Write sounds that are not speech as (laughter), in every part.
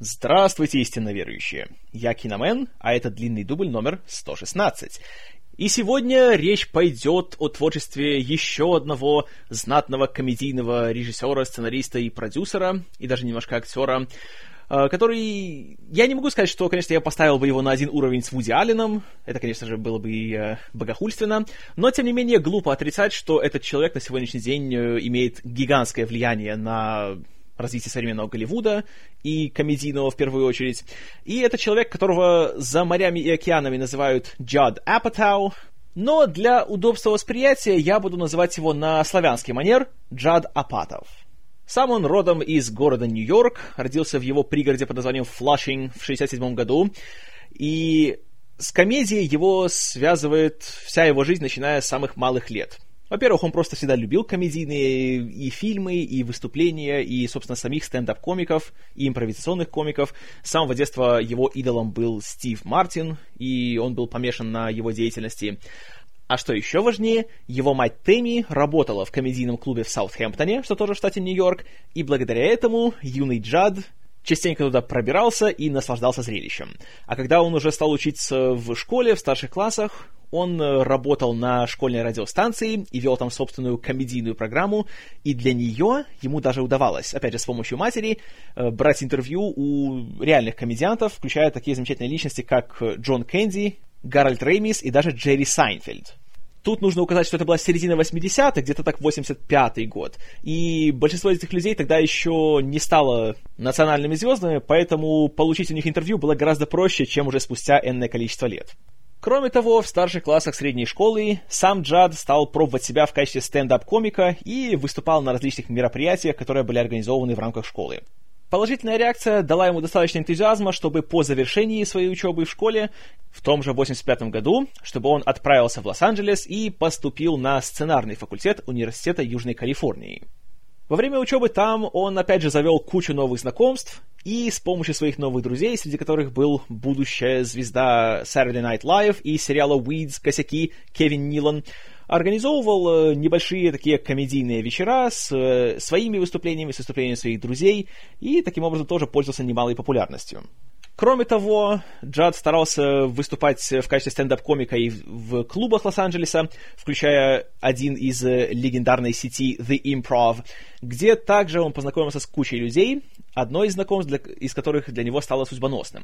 Здравствуйте, истинно верующие! Я Киномен, а это длинный дубль номер 116. И сегодня речь пойдет о творчестве еще одного знатного комедийного режиссера, сценариста и продюсера, и даже немножко актера, э, который... Я не могу сказать, что, конечно, я поставил бы его на один уровень с Вуди Алленом, это, конечно же, было бы э, богохульственно, но, тем не менее, глупо отрицать, что этот человек на сегодняшний день э, имеет гигантское влияние на развитие современного Голливуда и комедийного в первую очередь. И это человек, которого за морями и океанами называют Джад Апатау, но для удобства восприятия я буду называть его на славянский манер Джад Апатов. Сам он родом из города Нью-Йорк, родился в его пригороде под названием Флашинг в 1967 году, и с комедией его связывает вся его жизнь, начиная с самых малых лет – во-первых, он просто всегда любил комедийные и фильмы, и выступления, и, собственно, самих стендап-комиков, и импровизационных комиков. С самого детства его идолом был Стив Мартин, и он был помешан на его деятельности. А что еще важнее, его мать Тэмми работала в комедийном клубе в Саутгемптоне, что тоже в штате Нью-Йорк, и благодаря этому юный Джад частенько туда пробирался и наслаждался зрелищем. А когда он уже стал учиться в школе, в старших классах, он э, работал на школьной радиостанции и вел там собственную комедийную программу, и для нее ему даже удавалось, опять же, с помощью матери, э, брать интервью у реальных комедиантов, включая такие замечательные личности, как Джон Кенди, Гарольд Реймис и даже Джерри Сайнфельд. Тут нужно указать, что это была середина 80-х, где-то так 85-й год. И большинство этих людей тогда еще не стало национальными звездами, поэтому получить у них интервью было гораздо проще, чем уже спустя энное количество лет. Кроме того, в старших классах средней школы сам Джад стал пробовать себя в качестве стендап-комика и выступал на различных мероприятиях, которые были организованы в рамках школы. Положительная реакция дала ему достаточно энтузиазма, чтобы по завершении своей учебы в школе, в том же 85 году, чтобы он отправился в Лос-Анджелес и поступил на сценарный факультет Университета Южной Калифорнии. Во время учебы там он опять же завел кучу новых знакомств, и с помощью своих новых друзей, среди которых был будущая звезда Saturday Night Live и сериала Weeds «Косяки» Кевин Нилан, организовывал э, небольшие такие комедийные вечера с э, своими выступлениями, с выступлениями своих друзей, и таким образом тоже пользовался немалой популярностью. Кроме того, Джад старался выступать в качестве стендап-комика и в клубах Лос-Анджелеса, включая один из э, легендарной сети The Improv, где также он познакомился с кучей людей, одно из знакомств, для, из которых для него стало судьбоносным.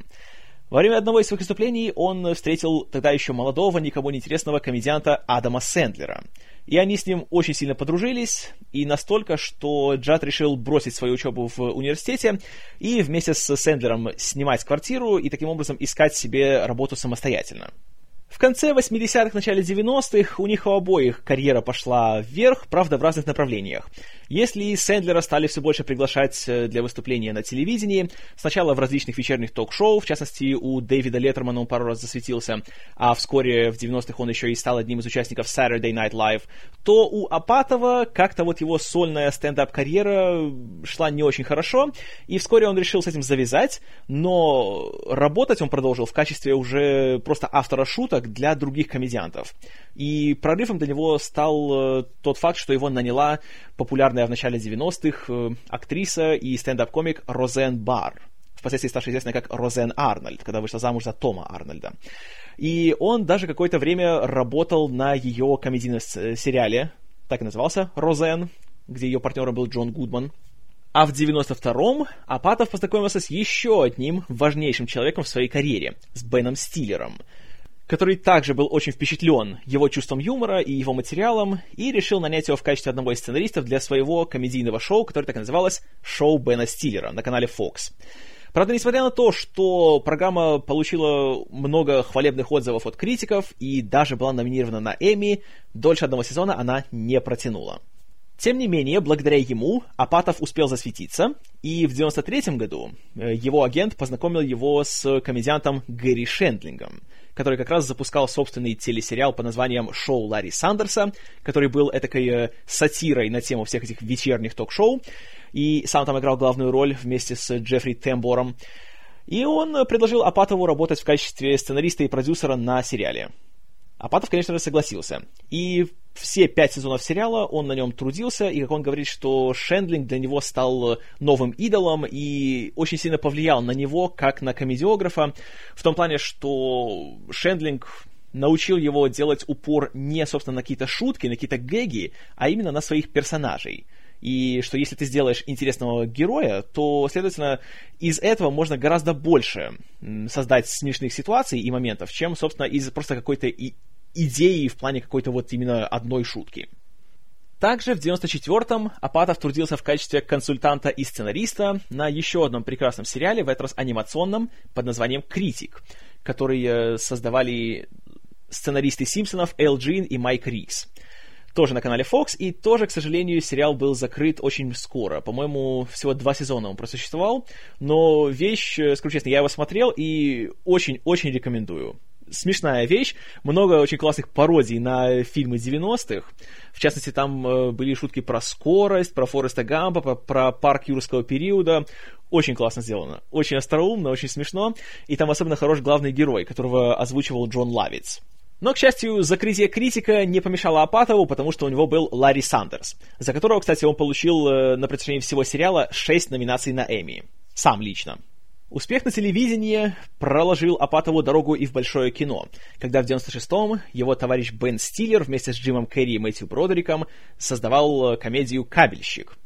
Во время одного из своих выступлений он встретил тогда еще молодого, никому не интересного комедианта Адама Сэндлера – и они с ним очень сильно подружились, и настолько, что Джад решил бросить свою учебу в университете и вместе с Сэндлером снимать квартиру и таким образом искать себе работу самостоятельно. В конце 80-х, начале 90-х у них у обоих карьера пошла вверх, правда, в разных направлениях. Если Сэндлера стали все больше приглашать э, для выступления на телевидении, сначала в различных вечерних ток-шоу, в частности, у Дэвида Леттермана он пару раз засветился, а вскоре в 90-х он еще и стал одним из участников Saturday Night Live, то у Апатова как-то вот его сольная стендап-карьера шла не очень хорошо, и вскоре он решил с этим завязать, но работать он продолжил в качестве уже просто автора шуток, как для других комедиантов. И прорывом для него стал э, тот факт, что его наняла популярная в начале 90-х э, актриса и стендап-комик Розен Бар, впоследствии ставшая известной как Розен Арнольд, когда вышла замуж за Тома Арнольда. И он даже какое-то время работал на ее комедийном сериале, так и назывался, Розен, где ее партнером был Джон Гудман. А в 92-м Апатов познакомился с еще одним важнейшим человеком в своей карьере, с Беном Стиллером – который также был очень впечатлен его чувством юмора и его материалом, и решил нанять его в качестве одного из сценаристов для своего комедийного шоу, которое так и называлось «Шоу Бена Стиллера» на канале Fox. Правда, несмотря на то, что программа получила много хвалебных отзывов от критиков и даже была номинирована на Эмми, дольше одного сезона она не протянула. Тем не менее, благодаря ему Апатов успел засветиться, и в 93 году э, его агент познакомил его с комедиантом Гэри Шендлингом – который как раз запускал собственный телесериал под названием «Шоу Ларри Сандерса», который был этакой э, сатирой на тему всех этих вечерних ток-шоу, и сам там играл главную роль вместе с Джеффри Тембором. И он предложил Апатову работать в качестве сценариста и продюсера на сериале. Апатов, конечно же, согласился. И все пять сезонов сериала он на нем трудился, и как он говорит, что Шендлинг для него стал новым идолом и очень сильно повлиял на него, как на комедиографа, в том плане, что Шендлинг научил его делать упор не, собственно, на какие-то шутки, на какие-то гэги, а именно на своих персонажей. И что если ты сделаешь интересного героя, то, следовательно, из этого можно гораздо больше создать смешных ситуаций и моментов, чем, собственно, из просто какой-то идеи в плане какой-то вот именно одной шутки. Также в 94-м Апатов трудился в качестве консультанта и сценариста на еще одном прекрасном сериале, в этот раз анимационном, под названием «Критик», который э, создавали сценаристы «Симпсонов» Эл Джин и Майк Рикс. Тоже на канале Fox, и тоже, к сожалению, сериал был закрыт очень скоро. По-моему, всего два сезона он просуществовал, но вещь, э, скажу честно, я его смотрел и очень-очень рекомендую смешная вещь, много очень классных пародий на фильмы 90-х. В частности, там э, были шутки про скорость, про Фореста Гампа, про, про парк юрского периода. Очень классно сделано. Очень остроумно, очень смешно. И там особенно хорош главный герой, которого озвучивал Джон Лавиц. Но, к счастью, закрытие критика не помешало Апатову, потому что у него был Ларри Сандерс, за которого, кстати, он получил э, на протяжении всего сериала 6 номинаций на Эмми. Сам лично. Успех на телевидении проложил Апатову дорогу и в большое кино, когда в 96-м его товарищ Бен Стиллер вместе с Джимом Керри и Мэтью Бродериком создавал э, комедию «Кабельщик».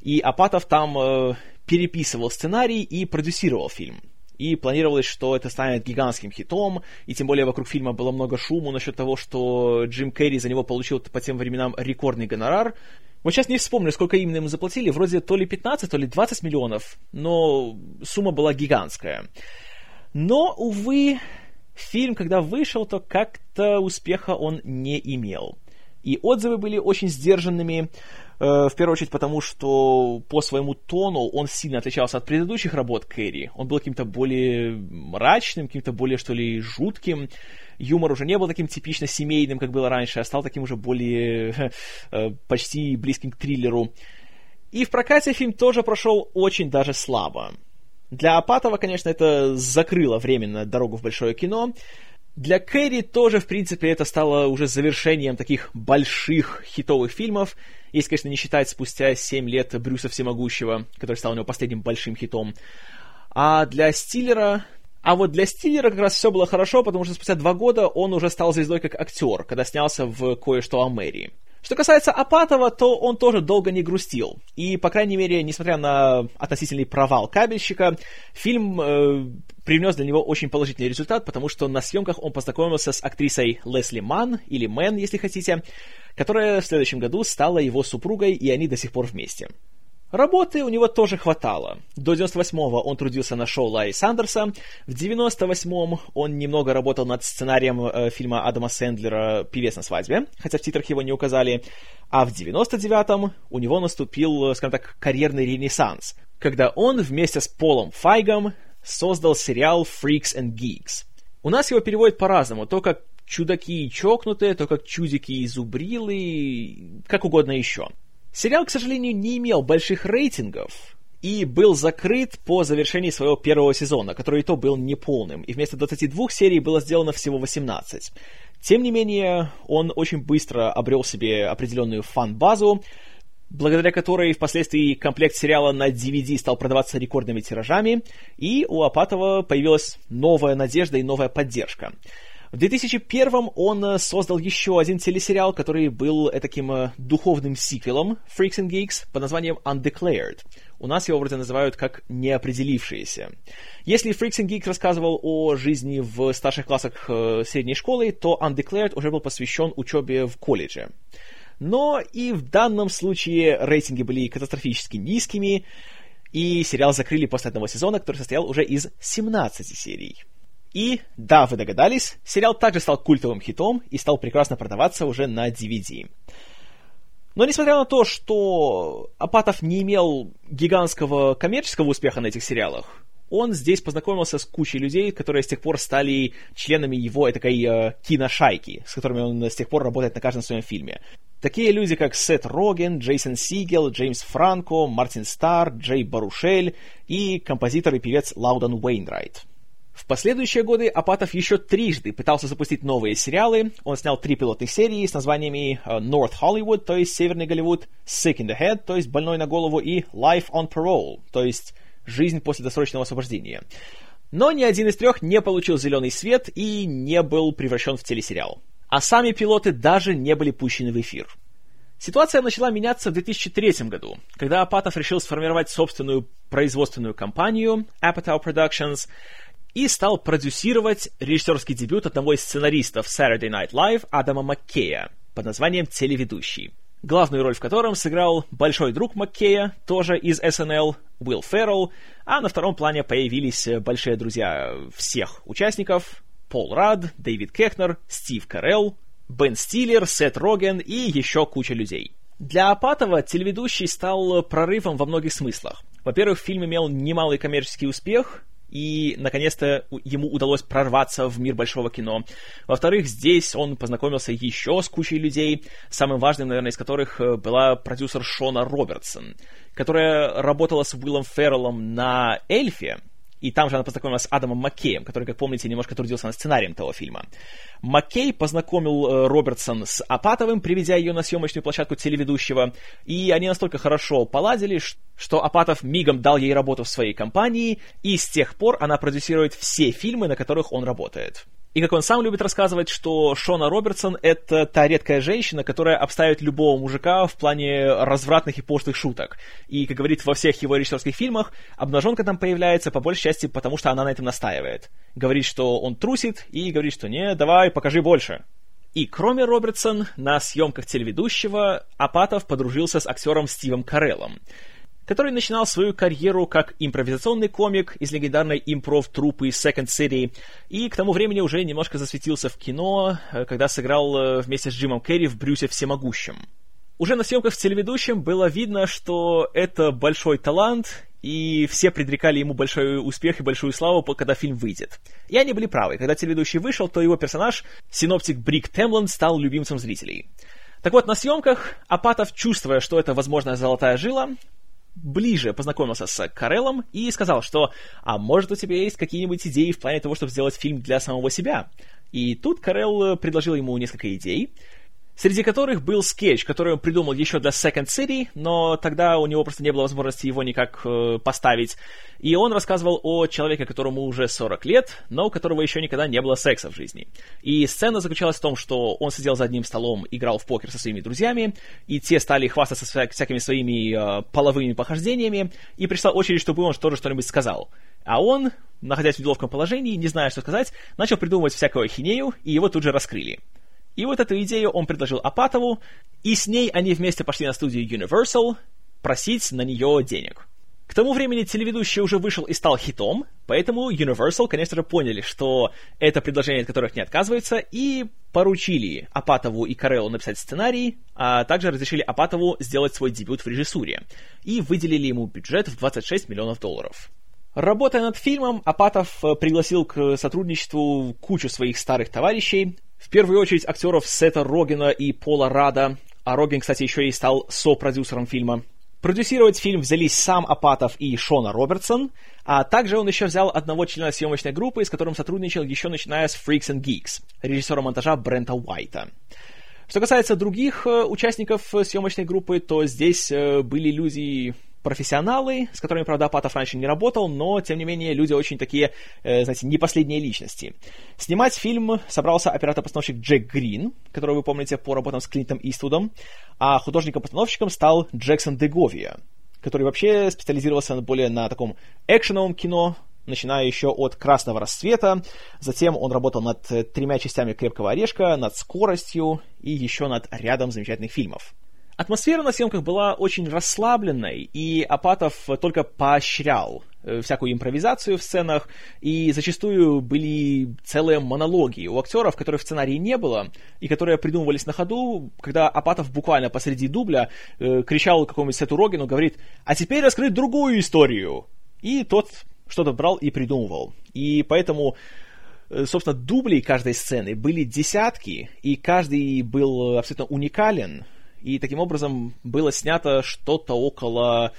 И Апатов там э, переписывал сценарий и продюсировал фильм. И планировалось, что это станет гигантским хитом, и тем более вокруг фильма было много шума насчет того, что Джим Керри за него получил по тем временам рекордный гонорар, вот сейчас не вспомню, сколько именно ему заплатили, вроде то ли 15, то ли 20 миллионов, но сумма была гигантская. Но, увы, фильм, когда вышел, то как-то успеха он не имел. И отзывы были очень сдержанными, в первую очередь потому, что по своему тону он сильно отличался от предыдущих работ Кэрри. Он был каким-то более мрачным, каким-то более, что ли, жутким юмор уже не был таким типично семейным, как было раньше, а стал таким уже более э, почти близким к триллеру. И в прокате фильм тоже прошел очень даже слабо. Для Апатова, конечно, это закрыло временно дорогу в большое кино. Для Кэрри тоже, в принципе, это стало уже завершением таких больших хитовых фильмов, если, конечно, не считать спустя 7 лет Брюса Всемогущего, который стал у него последним большим хитом. А для Стиллера а вот для Стиллера как раз все было хорошо, потому что спустя два года он уже стал звездой как актер, когда снялся в «Кое-что о Мэрии». Что касается Апатова, то он тоже долго не грустил. И, по крайней мере, несмотря на относительный провал кабельщика, фильм э, привнес для него очень положительный результат, потому что на съемках он познакомился с актрисой Лесли Ман, или Мэн, если хотите, которая в следующем году стала его супругой, и они до сих пор вместе. Работы у него тоже хватало. До 98-го он трудился на шоу Ларри Сандерса. В 98-м он немного работал над сценарием э, фильма Адама Сэндлера «Певец на свадьбе», хотя в титрах его не указали. А в 99-м у него наступил, э, скажем так, карьерный ренессанс, когда он вместе с Полом Файгом создал сериал «Freaks and Geeks». У нас его переводят по-разному, то как чудаки и чокнутые, то как чудики и зубрилы, как угодно еще. Сериал, к сожалению, не имел больших рейтингов и был закрыт по завершении своего первого сезона, который и то был неполным, и вместо 22 серий было сделано всего 18. Тем не менее, он очень быстро обрел себе определенную фан-базу, благодаря которой впоследствии комплект сериала на DVD стал продаваться рекордными тиражами, и у Апатова появилась новая надежда и новая поддержка. В 2001 он э, создал еще один телесериал, который был таким э, духовным сиквелом Freaks and Geeks под названием Undeclared. У нас его вроде называют как «неопределившиеся». Если Freaks and Geeks рассказывал о жизни в старших классах э, средней школы, то Undeclared уже был посвящен учебе в колледже. Но и в данном случае рейтинги были катастрофически низкими, и сериал закрыли после одного сезона, который состоял уже из 17 серий. И, да, вы догадались, сериал также стал культовым хитом и стал прекрасно продаваться уже на DVD. Но несмотря на то, что Апатов не имел гигантского коммерческого успеха на этих сериалах, он здесь познакомился с кучей людей, которые с тех пор стали членами его этой э, киношайки, с которыми он с тех пор работает на каждом своем фильме. Такие люди, как Сет Роген, Джейсон Сигел, Джеймс Франко, Мартин Старр, Джей Барушель и композитор и певец Лауден Уэйнрайт. В последующие годы Апатов еще трижды пытался запустить новые сериалы. Он снял три пилотных серии с названиями э, North Hollywood, то есть Северный Голливуд, Sick in the Head, то есть Больной на голову, и Life on Parole, то есть Жизнь после досрочного освобождения. Но ни один из трех не получил зеленый свет и не был превращен в телесериал. А сами пилоты даже не были пущены в эфир. Ситуация начала меняться в 2003 году, когда Апатов решил сформировать собственную производственную компанию Apatow Productions и стал продюсировать режиссерский дебют одного из сценаристов Saturday Night Live Адама Маккея под названием «Телеведущий», главную роль в котором сыграл большой друг Маккея, тоже из SNL, Уилл Феррелл, а на втором плане появились большие друзья всех участников Пол Рад, Дэвид Кехнер, Стив Карелл, Бен Стиллер, Сет Роген и еще куча людей. Для Апатова телеведущий стал прорывом во многих смыслах. Во-первых, фильм имел немалый коммерческий успех, и, наконец-то, ему удалось прорваться в мир большого кино. Во-вторых, здесь он познакомился еще с кучей людей, самым важным, наверное, из которых э, была продюсер Шона Робертсон, которая работала с Уиллом Ферреллом на «Эльфе», и там же она познакомилась с Адамом Маккеем, который, как помните, немножко трудился над сценарием того фильма. Маккей познакомил э, Робертсон с Апатовым, приведя ее на съемочную площадку телеведущего, и они настолько хорошо поладили, что Апатов мигом дал ей работу в своей компании, и с тех пор она продюсирует все фильмы, на которых он работает. И как он сам любит рассказывать, что Шона Робертсон — это та редкая женщина, которая обставит любого мужика в плане развратных и пошлых шуток. И, как говорит во всех его режиссерских фильмах, обнаженка там появляется по большей части потому, что она на этом настаивает. Говорит, что он трусит, и говорит, что «не, давай, покажи больше». И кроме Робертсон, на съемках телеведущего Апатов подружился с актером Стивом Кареллом который начинал свою карьеру как импровизационный комик из легендарной импров-труппы Second City, и к тому времени уже немножко засветился в кино, э, когда сыграл э, вместе с Джимом Керри в «Брюсе всемогущем». Уже на съемках с телеведущим было видно, что это большой талант, и все предрекали ему большой успех и большую славу, когда фильм выйдет. И они были правы. Когда телеведущий вышел, то его персонаж, синоптик Брик Темланд, стал любимцем зрителей. Так вот, на съемках Апатов, чувствуя, что это, возможно, золотая жила, ближе познакомился с Карелом и сказал, что «А может, у тебя есть какие-нибудь идеи в плане того, чтобы сделать фильм для самого себя?» И тут Карел предложил ему несколько идей, среди которых был скетч, который он придумал еще для Second City, но тогда у него просто не было возможности его никак э, поставить. И он рассказывал о человеке, которому уже 40 лет, но у которого еще никогда не было секса в жизни. И сцена заключалась в том, что он сидел за одним столом, играл в покер со своими друзьями, и те стали хвастаться вся- всякими своими э, половыми похождениями, и пришла очередь, чтобы он тоже что-нибудь сказал. А он, находясь в неловком положении, не зная, что сказать, начал придумывать всякую ахинею, и его тут же раскрыли. И вот эту идею он предложил Апатову, и с ней они вместе пошли на студию Universal просить на нее денег. К тому времени телеведущий уже вышел и стал хитом, поэтому Universal, конечно же, поняли, что это предложение, от которых не отказывается, и поручили Апатову и Кареллу написать сценарий, а также разрешили Апатову сделать свой дебют в режиссуре, и выделили ему бюджет в 26 миллионов долларов. Работая над фильмом, Апатов э, пригласил к сотрудничеству кучу своих старых товарищей, в первую очередь актеров Сета Рогена и Пола Рада, а Роген, кстати, еще и стал сопродюсером фильма. Продюсировать фильм взялись сам Апатов и Шона Робертсон, а также он еще взял одного члена съемочной группы, с которым сотрудничал еще начиная с Freaks and Geeks, режиссера монтажа Брента Уайта. Что касается других э, участников съемочной группы, то здесь э, были люди профессионалы, с которыми, правда, Апатов раньше не работал, но, тем не менее, люди очень такие, э, знаете, не последние личности. Снимать фильм собрался оператор-постановщик Джек Грин, которого вы помните по работам с Клинтом Иствудом, а художником-постановщиком стал Джексон Деговия, который вообще специализировался более на таком экшеновом кино, начиная еще от «Красного рассвета», затем он работал над тремя частями «Крепкого орешка», над «Скоростью» и еще над рядом замечательных фильмов. Атмосфера на съемках была очень расслабленной, и Апатов только поощрял э, всякую импровизацию в сценах, и зачастую были целые монологи у актеров, которых в сценарии не было, и которые придумывались на ходу, когда Апатов буквально посреди дубля э, кричал какому-нибудь Сету Рогину, говорит «А теперь раскрыть другую историю!» И тот что-то брал и придумывал. И поэтому э, собственно, дублей каждой сцены были десятки, и каждый был абсолютно уникален, и таким образом было снято что-то около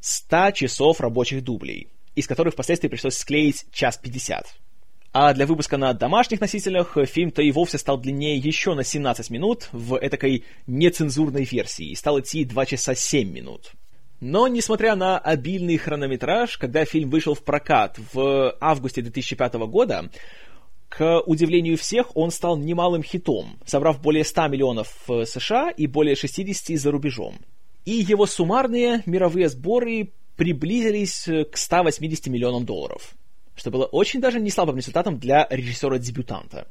100 часов рабочих дублей, из которых впоследствии пришлось склеить час 50. А для выпуска на домашних носителях фильм-то и вовсе стал длиннее еще на 17 минут в этакой нецензурной версии и стал идти 2 часа 7 минут. Но, несмотря на обильный хронометраж, когда фильм вышел в прокат в августе 2005 года, к удивлению всех, он стал немалым хитом, собрав более 100 миллионов в США и более 60 за рубежом. И его суммарные мировые сборы приблизились к 180 миллионам долларов, что было очень даже не слабым результатом для режиссера-дебютанта.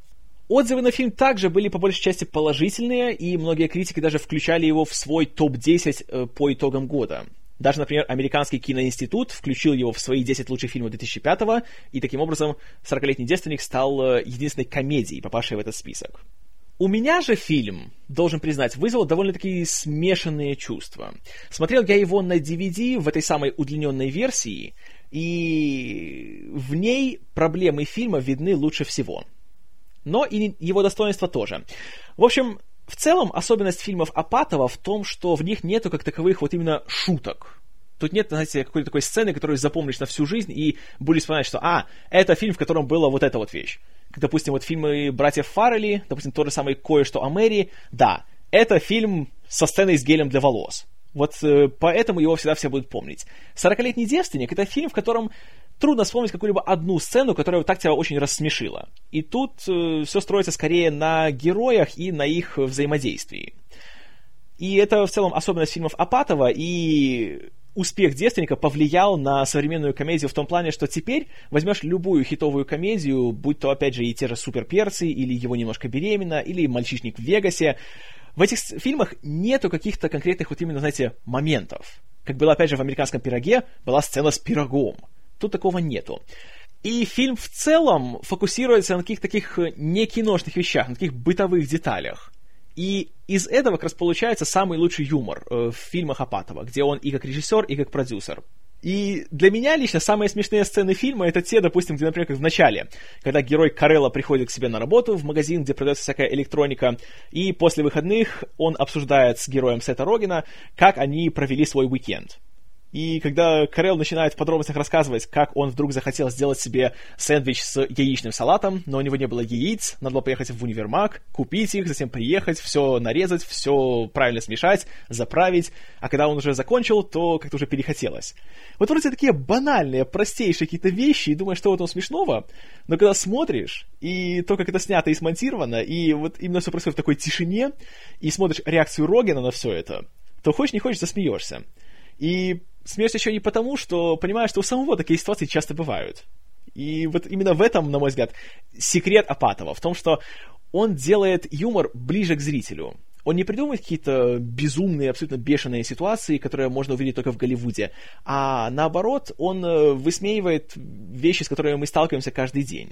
Отзывы на фильм также были по большей части положительные, и многие критики даже включали его в свой топ-10 э, по итогам года. Даже, например, Американский киноинститут включил его в свои 10 лучших фильмов 2005-го, и таким образом «40-летний девственник» стал э, единственной комедией, попавшей в этот список. У меня же фильм, должен признать, вызвал довольно-таки смешанные чувства. Смотрел я его на DVD в этой самой удлиненной версии, и в ней проблемы фильма видны лучше всего – но и его достоинства тоже. В общем, в целом, особенность фильмов Апатова в том, что в них нету как таковых вот именно шуток. Тут нет, знаете, какой-то такой сцены, которую запомнишь на всю жизнь и будешь вспоминать, что, а, это фильм, в котором была вот эта вот вещь. Допустим, вот фильмы братьев Фаррелли, допустим, то же самое «Кое-что о Мэри», да, это фильм со сценой с гелем для волос. Вот э, поэтому его всегда все будут помнить. «Сорокалетний девственник» — это фильм, в котором трудно вспомнить какую-либо одну сцену, которая так тебя очень рассмешила. И тут э, все строится скорее на героях и на их взаимодействии. И это в целом особенность фильмов Апатова, и успех девственника повлиял на современную комедию в том плане, что теперь возьмешь любую хитовую комедию, будь то, опять же, и те же суперперцы, или его немножко беременна, или мальчишник в Вегасе, в этих фильмах нету каких-то конкретных вот именно, знаете, моментов. Как было, опять же, в «Американском пироге» была сцена с пирогом. Тут такого нету. И фильм в целом фокусируется на каких-то таких э, не киношных вещах, на таких бытовых деталях. И из этого как раз получается самый лучший юмор э, в фильмах Апатова, где он и как режиссер, и как продюсер. И для меня лично самые смешные сцены фильма это те, допустим, где, например, как в начале, когда герой Карелла приходит к себе на работу в магазин, где продается всякая электроника, и после выходных он обсуждает с героем Сета Рогина, как они провели свой уикенд. И когда Карел начинает в подробностях рассказывать, как он вдруг захотел сделать себе сэндвич с яичным салатом, но у него не было яиц, надо было поехать в универмаг, купить их, затем приехать, все нарезать, все правильно смешать, заправить, а когда он уже закончил, то как-то уже перехотелось. Вот вроде такие банальные, простейшие какие-то вещи, и думаешь, что в этом смешного, но когда смотришь, и то, как это снято и смонтировано, и вот именно все происходит в такой тишине, и смотришь реакцию Рогина на все это, то хочешь не хочешь, засмеешься. И смеешься еще не потому, что понимаешь, что у самого такие ситуации часто бывают. И вот именно в этом, на мой взгляд, секрет Апатова, в том, что он делает юмор ближе к зрителю. Он не придумывает какие-то безумные, абсолютно бешеные ситуации, которые можно увидеть только в Голливуде, а наоборот, он э, высмеивает вещи, с которыми мы сталкиваемся каждый день.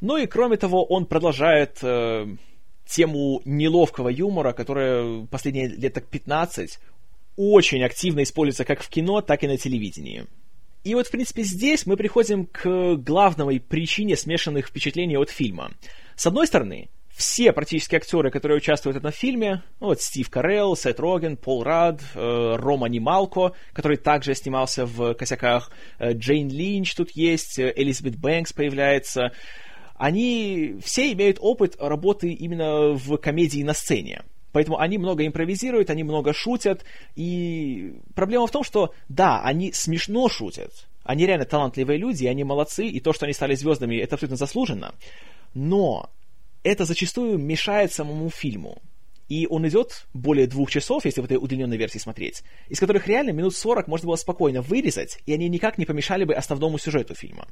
Ну и кроме того, он продолжает э, тему неловкого юмора, которая последние лет так 15 очень активно используется как в кино, так и на телевидении. И вот, в принципе, здесь мы приходим к главной причине смешанных впечатлений от фильма. С одной стороны, все практически актеры, которые участвуют в этом фильме, ну, вот Стив Карелл, Сет Роген, Пол Рад, э, Рома Немалко, который также снимался в «Косяках», э, Джейн Линч тут есть, э, Элизабет Бэнкс появляется, они все имеют опыт работы именно в комедии на сцене. Поэтому они много импровизируют, они много шутят. И проблема в том, что да, они смешно шутят. Они реально талантливые люди, они молодцы, и то, что они стали звездами, это абсолютно заслуженно. Но это зачастую мешает самому фильму. И он идет более двух часов, если в этой удлиненной версии смотреть, из которых реально минут 40 можно было спокойно вырезать, и они никак не помешали бы основному сюжету фильма.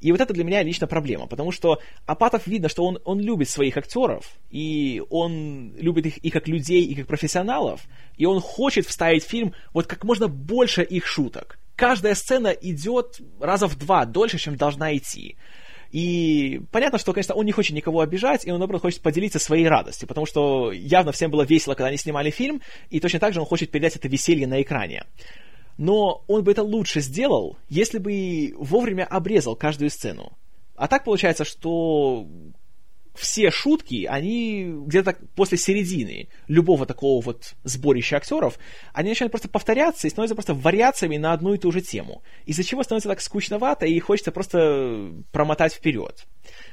И вот это для меня лично проблема, потому что Апатов видно, что он, он любит своих актеров, и он любит их и как людей, и как профессионалов, и он хочет вставить в фильм вот как можно больше их шуток. Каждая сцена идет раза в два дольше, чем должна идти. И понятно, что, конечно, он не хочет никого обижать, и он, наоборот, хочет поделиться своей радостью, потому что явно всем было весело, когда они снимали фильм, и точно так же он хочет передать это веселье на экране но он бы это лучше сделал, если бы вовремя обрезал каждую сцену. А так получается, что все шутки, они где-то после середины любого такого вот сборища актеров, они начинают просто повторяться и становятся просто вариациями на одну и ту же тему. Из-за чего становится так скучновато и хочется просто промотать вперед.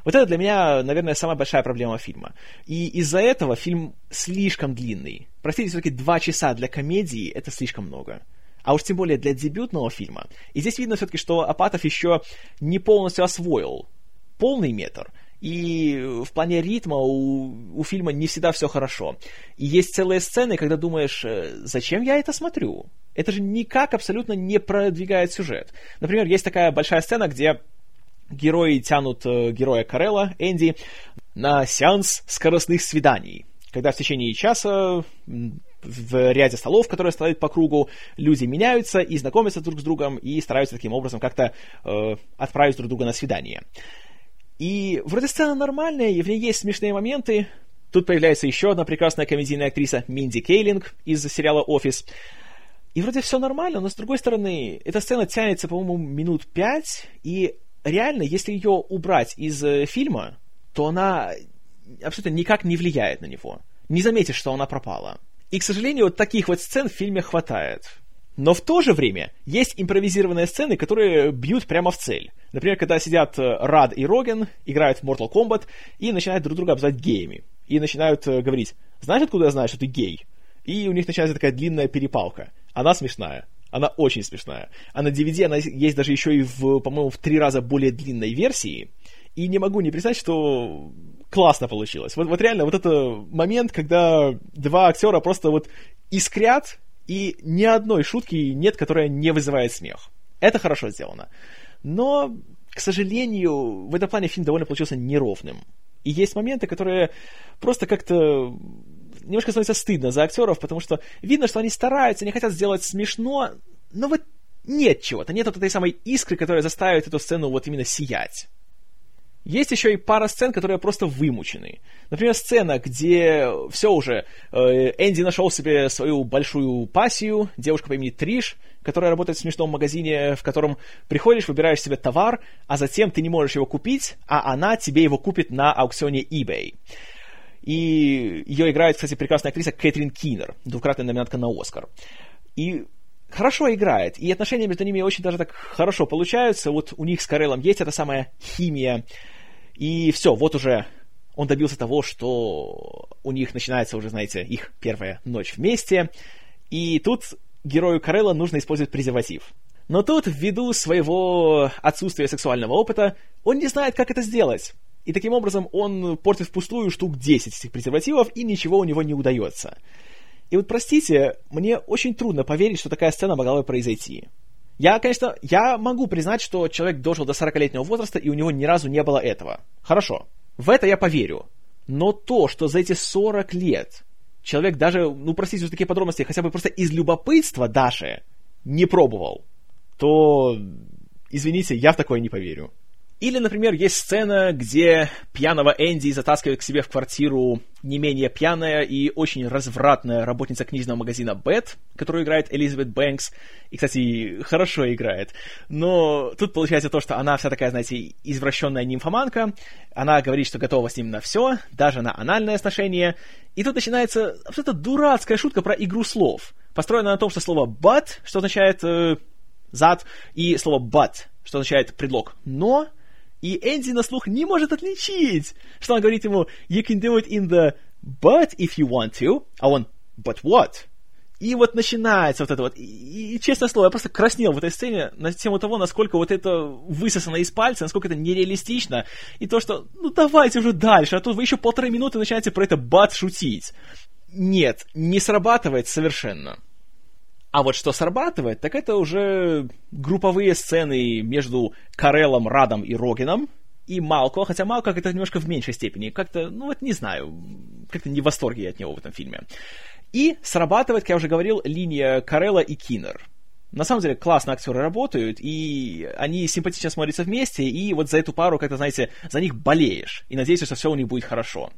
Вот это для меня, наверное, самая большая проблема фильма. И из-за этого фильм слишком длинный. Простите, все-таки два часа для комедии — это слишком много а уж тем более для дебютного фильма. И здесь видно все-таки, что Апатов еще не полностью освоил полный метр, и в плане ритма у, у фильма не всегда все хорошо. И есть целые сцены, когда думаешь, э, зачем я это смотрю? Это же никак абсолютно не продвигает сюжет. Например, есть такая большая сцена, где герои тянут э, героя Карелла, Энди, на сеанс скоростных свиданий. Когда в течение часа в ряде столов, которые стоят по кругу, люди меняются и знакомятся друг с другом и стараются таким образом как-то э, отправить друг друга на свидание. И вроде сцена нормальная, и в ней есть смешные моменты. Тут появляется еще одна прекрасная комедийная актриса Минди Кейлинг из сериала «Офис». И вроде все нормально, но с другой стороны, эта сцена тянется, по-моему, минут пять, и реально, если ее убрать из э, фильма, то она абсолютно никак не влияет на него. Не заметишь, что она пропала. И, к сожалению, вот таких вот сцен в фильме хватает. Но в то же время есть импровизированные сцены, которые бьют прямо в цель. Например, когда сидят э, Рад и Роген, играют в Mortal Kombat и начинают друг друга обзывать геями. И начинают э, говорить, знаешь, откуда я знаю, что ты гей? И у них начинается такая длинная перепалка. Она смешная. Она очень смешная. А на DVD она есть даже еще и в, по-моему, в три раза более длинной версии. И не могу не представить, что классно получилось. Вот, вот реально, вот это момент, когда два актера просто вот искрят и ни одной шутки нет, которая не вызывает смех. Это хорошо сделано. Но, к сожалению, в этом плане фильм довольно получился неровным. И есть моменты, которые просто как-то немножко становится стыдно за актеров, потому что видно, что они стараются, они хотят сделать смешно, но вот нет чего-то, нет вот этой самой искры, которая заставит эту сцену вот именно сиять. Есть еще и пара сцен, которые просто вымучены. Например, сцена, где все уже, э, Энди нашел себе свою большую пассию, девушка по имени Триш, которая работает в смешном магазине, в котором приходишь, выбираешь себе товар, а затем ты не можешь его купить, а она тебе его купит на аукционе eBay. И ее играет, кстати, прекрасная актриса Кэтрин Киннер, двукратная номинантка на Оскар. И хорошо играет, и отношения между ними очень даже так хорошо получаются. Вот у них с Карелом есть эта самая химия, и все, вот уже он добился того, что у них начинается уже, знаете, их первая ночь вместе. И тут герою Карелла нужно использовать презерватив. Но тут, ввиду своего отсутствия сексуального опыта, он не знает, как это сделать. И таким образом он портит впустую штук 10 этих презервативов, и ничего у него не удается. И вот, простите, мне очень трудно поверить, что такая сцена могла бы произойти. Я, конечно, я могу признать, что человек дожил до 40-летнего возраста, и у него ни разу не было этого. Хорошо. В это я поверю. Но то, что за эти 40 лет человек даже, ну, простите за такие подробности, хотя бы просто из любопытства даже не пробовал, то, извините, я в такое не поверю. Или, например, есть сцена, где пьяного Энди затаскивает к себе в квартиру не менее пьяная и очень развратная работница книжного магазина Бет, которую играет Элизабет Бэнкс. И, кстати, хорошо играет. Но тут получается то, что она вся такая, знаете, извращенная нимфоманка. Она говорит, что готова с ним на все, даже на анальное сношение. И тут начинается абсолютно дурацкая шутка про игру слов, построенная на том, что слово «but», что означает э, «зад», и слово «but», что означает предлог «но», и Энди на слух не может отличить, что он говорит ему «You can do it in the but if you want to», а он «But what?» И вот начинается вот это вот. И, и, честное слово, я просто краснел в этой сцене на тему того, насколько вот это высосано из пальца, насколько это нереалистично. И то, что, ну давайте уже дальше, а то вы еще полторы минуты начинаете про это бат шутить. Нет, не срабатывает совершенно. А вот что срабатывает, так это уже групповые сцены между Карелом, Радом и Рогином, и Малко, хотя Малко как-то немножко в меньшей степени, как-то, ну вот не знаю, как-то не в восторге я от него в этом фильме. И срабатывает, как я уже говорил, линия Карелла и Киннер. На самом деле, классно актеры работают, и они симпатично смотрятся вместе, и вот за эту пару, как-то, знаете, за них болеешь, и надеешься, что все у них будет хорошо.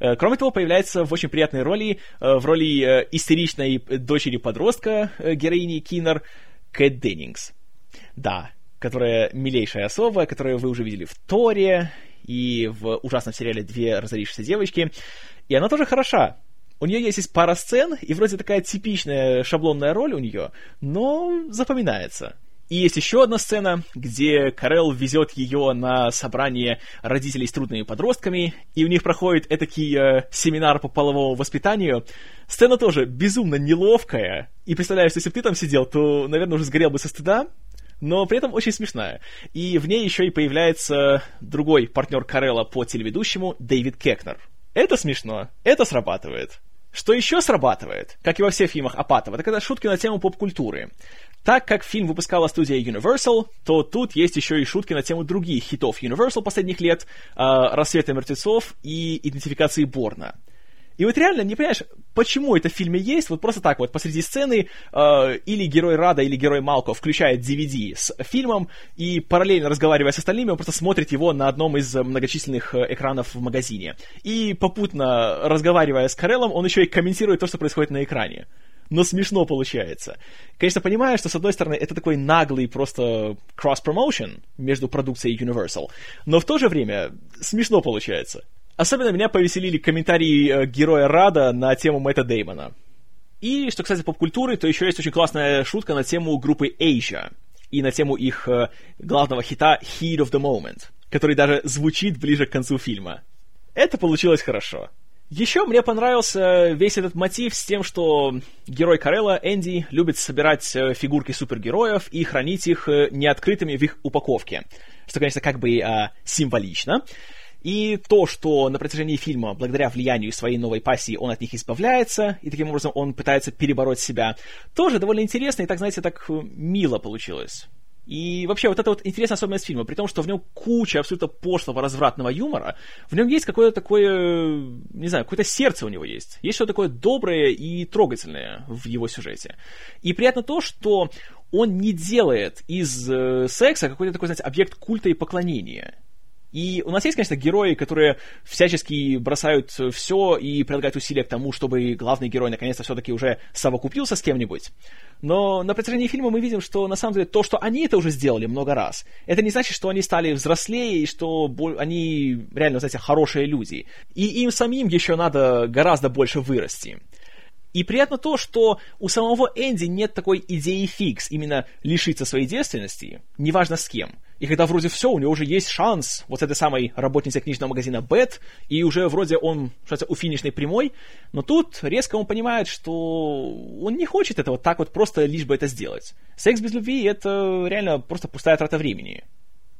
Э, кроме того, появляется в очень приятной роли, э, в роли э, истеричной дочери подростка героини Киннер Кэт Деннингс. Да, которая милейшая особа, которую вы уже видели в Торе, и в ужасном сериале «Две разорившиеся девочки». И она тоже хороша. У нее есть, есть пара сцен, и вроде такая типичная шаблонная роль у нее, но запоминается. И есть еще одна сцена, где Карел везет ее на собрание родителей с трудными подростками, и у них проходит этакий э, семинар по половому воспитанию. Сцена тоже безумно неловкая, и представляешь, если бы ты там сидел, то, наверное, уже сгорел бы со стыда, но при этом очень смешная. И в ней еще и появляется другой партнер Карелла по телеведущему, Дэвид Кекнер. Это смешно, это срабатывает. Что еще срабатывает, как и во всех фильмах Апатова, это когда шутки на тему поп-культуры. Так как фильм выпускала студия Universal, то тут есть еще и шутки на тему других хитов Universal последних лет, э, «Рассвета мертвецов» и «Идентификации Борна». И вот реально не понимаешь, почему это в фильме есть, вот просто так вот посреди сцены э, или герой Рада, или герой Малко включает DVD с фильмом, и параллельно разговаривая с остальными, он просто смотрит его на одном из многочисленных э, экранов в магазине. И попутно разговаривая с Карелом, он еще и комментирует то, что происходит на экране но смешно получается. Конечно, понимаю, что, с одной стороны, это такой наглый просто cross-promotion между продукцией Universal, но в то же время смешно получается. Особенно меня повеселили комментарии э, героя Рада на тему Мэтта Деймона. И, что кстати поп-культуры, то еще есть очень классная шутка на тему группы Asia и на тему их э, главного хита Heat of the Moment, который даже звучит ближе к концу фильма. Это получилось хорошо. Еще мне понравился весь этот мотив с тем, что герой Карелла, Энди, любит собирать э, фигурки супергероев и хранить их э, неоткрытыми в их упаковке. Что, конечно, как бы а, символично. И то, что на протяжении фильма, благодаря влиянию своей новой пассии, он от них избавляется, и таким образом он пытается перебороть себя, тоже довольно интересно и, так, знаете, так э, мило получилось. И вообще, вот это вот интересная особенность фильма, при том, что в нем куча абсолютно пошлого, развратного юмора, в нем есть какое-то такое, не знаю, какое-то сердце у него есть. Есть что-то такое доброе и трогательное в его сюжете. И приятно то, что он не делает из э, секса какой-то такой, знаете, объект культа и поклонения. И у нас есть, конечно, герои, которые всячески бросают все и прилагают усилия к тому, чтобы главный герой наконец-то все-таки уже совокупился с кем-нибудь. Но на протяжении фильма мы видим, что на самом деле то, что они это уже сделали много раз, это не значит, что они стали взрослее и что они реально, знаете, хорошие люди. И им самим еще надо гораздо больше вырасти. И приятно то, что у самого Энди нет такой идеи фикс, именно лишиться своей девственности, неважно с кем. И когда вроде все, у него уже есть шанс вот с этой самой работницей книжного магазина Бет, и уже вроде он, что у финишной прямой, но тут резко он понимает, что он не хочет этого так вот просто лишь бы это сделать. Секс без любви — это реально просто пустая трата времени.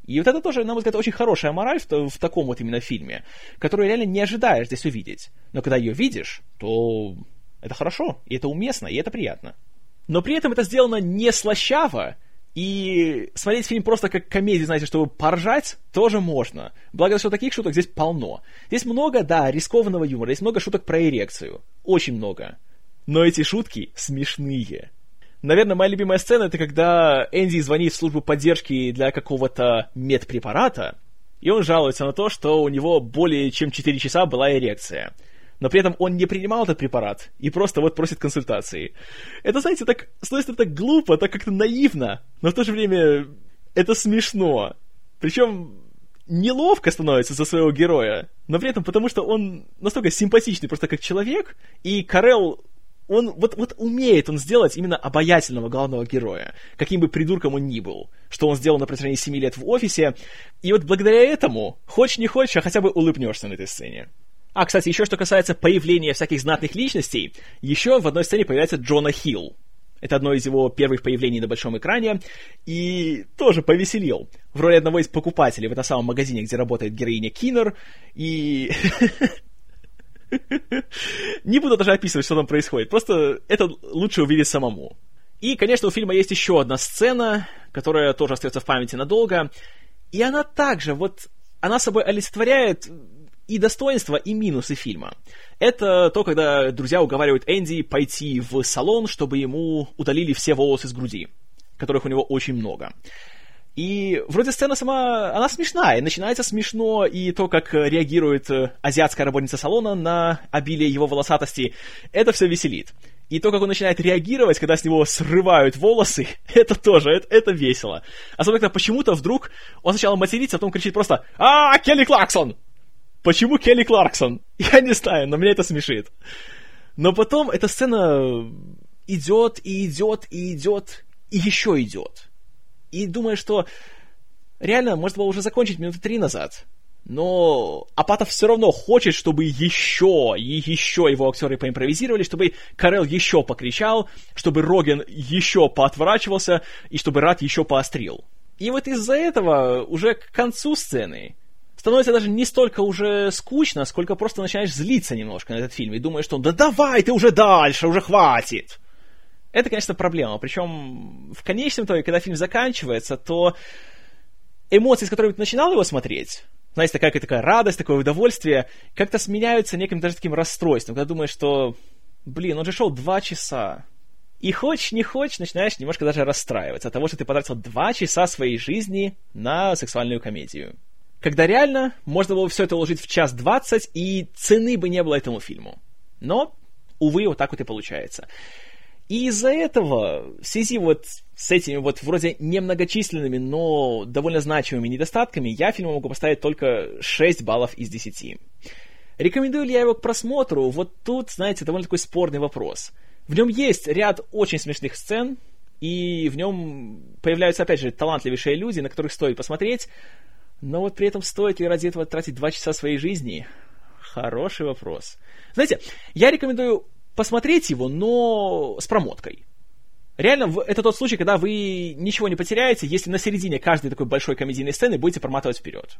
И вот это тоже, на мой взгляд, очень хорошая мораль в, в таком вот именно фильме, которую реально не ожидаешь здесь увидеть. Но когда ее видишь, то это хорошо, и это уместно, и это приятно. Но при этом это сделано не слащаво, и смотреть фильм просто как комедию, знаете, чтобы поржать, тоже можно. Благо, что таких шуток здесь полно. Здесь много, да, рискованного юмора, здесь много шуток про эрекцию. Очень много. Но эти шутки смешные. Наверное, моя любимая сцена это когда Энди звонит в службу поддержки для какого-то медпрепарата, и он жалуется на то, что у него более чем 4 часа была эрекция но при этом он не принимал этот препарат и просто вот просит консультации. Это, знаете, так, с одной стороны, так глупо, так как-то наивно, но в то же время это смешно. Причем неловко становится за своего героя, но при этом потому, что он настолько симпатичный просто как человек, и Карел он вот, вот умеет он сделать именно обаятельного главного героя, каким бы придурком он ни был, что он сделал на протяжении семи лет в офисе, и вот благодаря этому, хочешь не хочешь, а хотя бы улыбнешься на этой сцене. А, кстати, еще что касается появления всяких знатных личностей, еще в одной сцене появляется Джона Хилл. Это одно из его первых появлений на большом экране, и тоже повеселил. В роли одного из покупателей в этом самом магазине, где работает героиня Киннер, и... (laughs) Не буду даже описывать, что там происходит, просто это лучше увидеть самому. И, конечно, у фильма есть еще одна сцена, которая тоже остается в памяти надолго, и она также, вот, она собой олицетворяет и достоинства, и минусы фильма. Это то, когда друзья уговаривают Энди пойти в салон, чтобы ему удалили все волосы с груди, которых у него очень много. И вроде сцена сама, она смешная, начинается смешно, и то, как реагирует азиатская работница салона на обилие его волосатости, это все веселит. И то, как он начинает реагировать, когда с него срывают волосы, (laughs) это тоже, это, это весело. Особенно, когда почему-то вдруг он сначала матерится, а потом кричит просто «А, Келли Кларксон!» Почему Келли Кларксон? (laughs) Я не знаю, но меня это смешит. Но потом эта сцена идет и идет и идет и еще идет. И думаю, что реально можно было уже закончить минуты три назад. Но Апатов все равно хочет, чтобы еще и еще его актеры поимпровизировали, чтобы Карел еще покричал, чтобы Роген еще поотворачивался и чтобы Рад еще поострил. И вот из-за этого уже к концу сцены становится даже не столько уже скучно, сколько просто начинаешь злиться немножко на этот фильм и думаешь, что да давай ты уже дальше, уже хватит. Это, конечно, проблема. Причем в конечном итоге, когда фильм заканчивается, то эмоции, с которыми ты начинал его смотреть, знаете, такая, такая радость, такое удовольствие, как-то сменяются неким даже таким расстройством, когда думаешь, что, блин, он же шел два часа. И хочешь, не хочешь, начинаешь немножко даже расстраиваться от того, что ты потратил два часа своей жизни на сексуальную комедию. Когда реально можно было все это уложить в час двадцать, и цены бы не было этому фильму. Но, увы, вот так вот и получается. И из-за этого, в связи вот с этими вот вроде немногочисленными, но довольно значимыми недостатками, я фильму могу поставить только 6 баллов из 10. Рекомендую ли я его к просмотру? Вот тут, знаете, довольно такой спорный вопрос. В нем есть ряд очень смешных сцен, и в нем появляются, опять же, талантливейшие люди, на которых стоит посмотреть, но вот при этом стоит ли ради этого тратить два часа своей жизни? Хороший вопрос. Знаете, я рекомендую посмотреть его, но с промоткой. Реально, это тот случай, когда вы ничего не потеряете, если на середине каждой такой большой комедийной сцены будете проматывать вперед.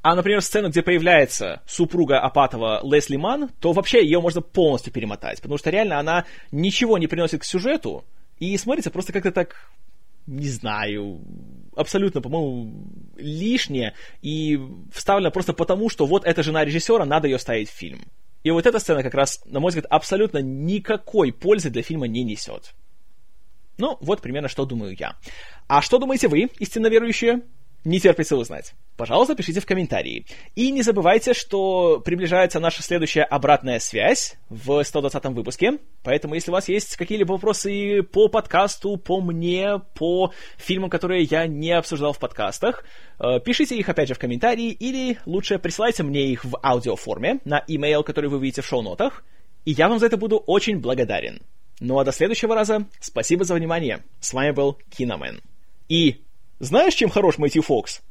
А, например, сцену, где появляется супруга Апатова Лесли Ман, то вообще ее можно полностью перемотать, потому что реально она ничего не приносит к сюжету, и смотрится просто как-то так, не знаю, абсолютно, по-моему, лишнее, и вставлено просто потому, что вот эта жена режиссера, надо ее ставить в фильм. И вот эта сцена как раз, на мой взгляд, абсолютно никакой пользы для фильма не несет. Ну, вот примерно что думаю я. А что думаете вы, истинно верующие? Не терпится узнать. Пожалуйста, пишите в комментарии. И не забывайте, что приближается наша следующая обратная связь в 120 выпуске. Поэтому, если у вас есть какие-либо вопросы по подкасту, по мне, по фильмам, которые я не обсуждал в подкастах, э, пишите их опять же в комментарии или лучше присылайте мне их в аудиоформе на имейл, который вы видите в шоу-нотах. И я вам за это буду очень благодарен. Ну а до следующего раза, спасибо за внимание. С вами был Киномен. И знаешь, чем хорош Мэтью Фокс?